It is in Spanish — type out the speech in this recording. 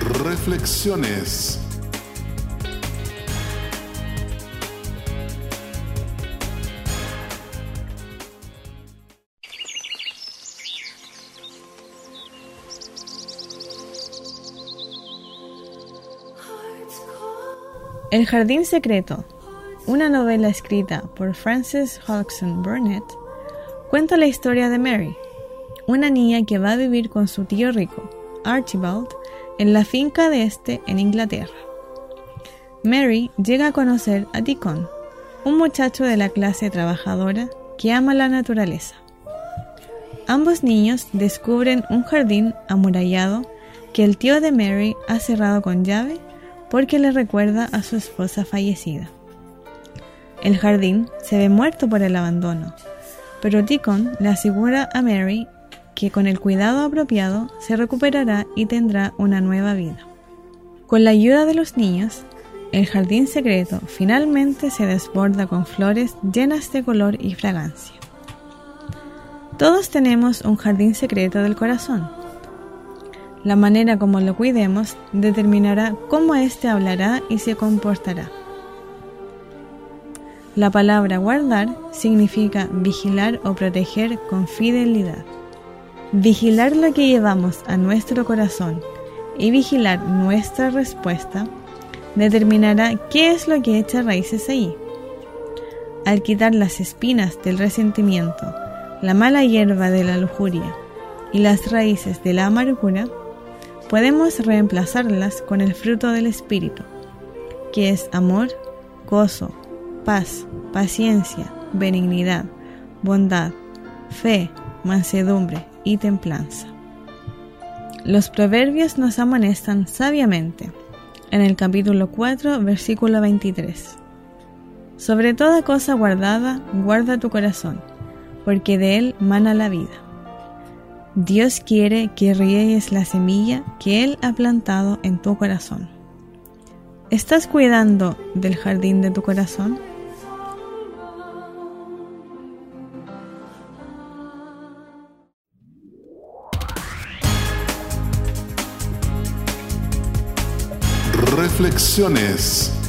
Reflexiones. El Jardín Secreto, una novela escrita por Frances Hodgson Burnett, cuenta la historia de Mary, una niña que va a vivir con su tío rico, Archibald, en la finca de este en Inglaterra. Mary llega a conocer a Deacon, un muchacho de la clase trabajadora que ama la naturaleza. Ambos niños descubren un jardín amurallado que el tío de Mary ha cerrado con llave porque le recuerda a su esposa fallecida. El jardín se ve muerto por el abandono, pero Deacon le asegura a Mary que con el cuidado apropiado se recuperará y tendrá una nueva vida. Con la ayuda de los niños, el jardín secreto finalmente se desborda con flores llenas de color y fragancia. Todos tenemos un jardín secreto del corazón la manera como lo cuidemos determinará cómo éste hablará y se comportará. La palabra guardar significa vigilar o proteger con fidelidad. Vigilar lo que llevamos a nuestro corazón y vigilar nuestra respuesta determinará qué es lo que echa raíces ahí. Al quitar las espinas del resentimiento, la mala hierba de la lujuria y las raíces de la amargura, podemos reemplazarlas con el fruto del Espíritu, que es amor, gozo, paz, paciencia, benignidad, bondad, fe, mansedumbre y templanza. Los proverbios nos amonestan sabiamente en el capítulo 4, versículo 23. Sobre toda cosa guardada, guarda tu corazón, porque de él mana la vida. Dios quiere que riegues la semilla que Él ha plantado en tu corazón. ¿Estás cuidando del jardín de tu corazón? Reflexiones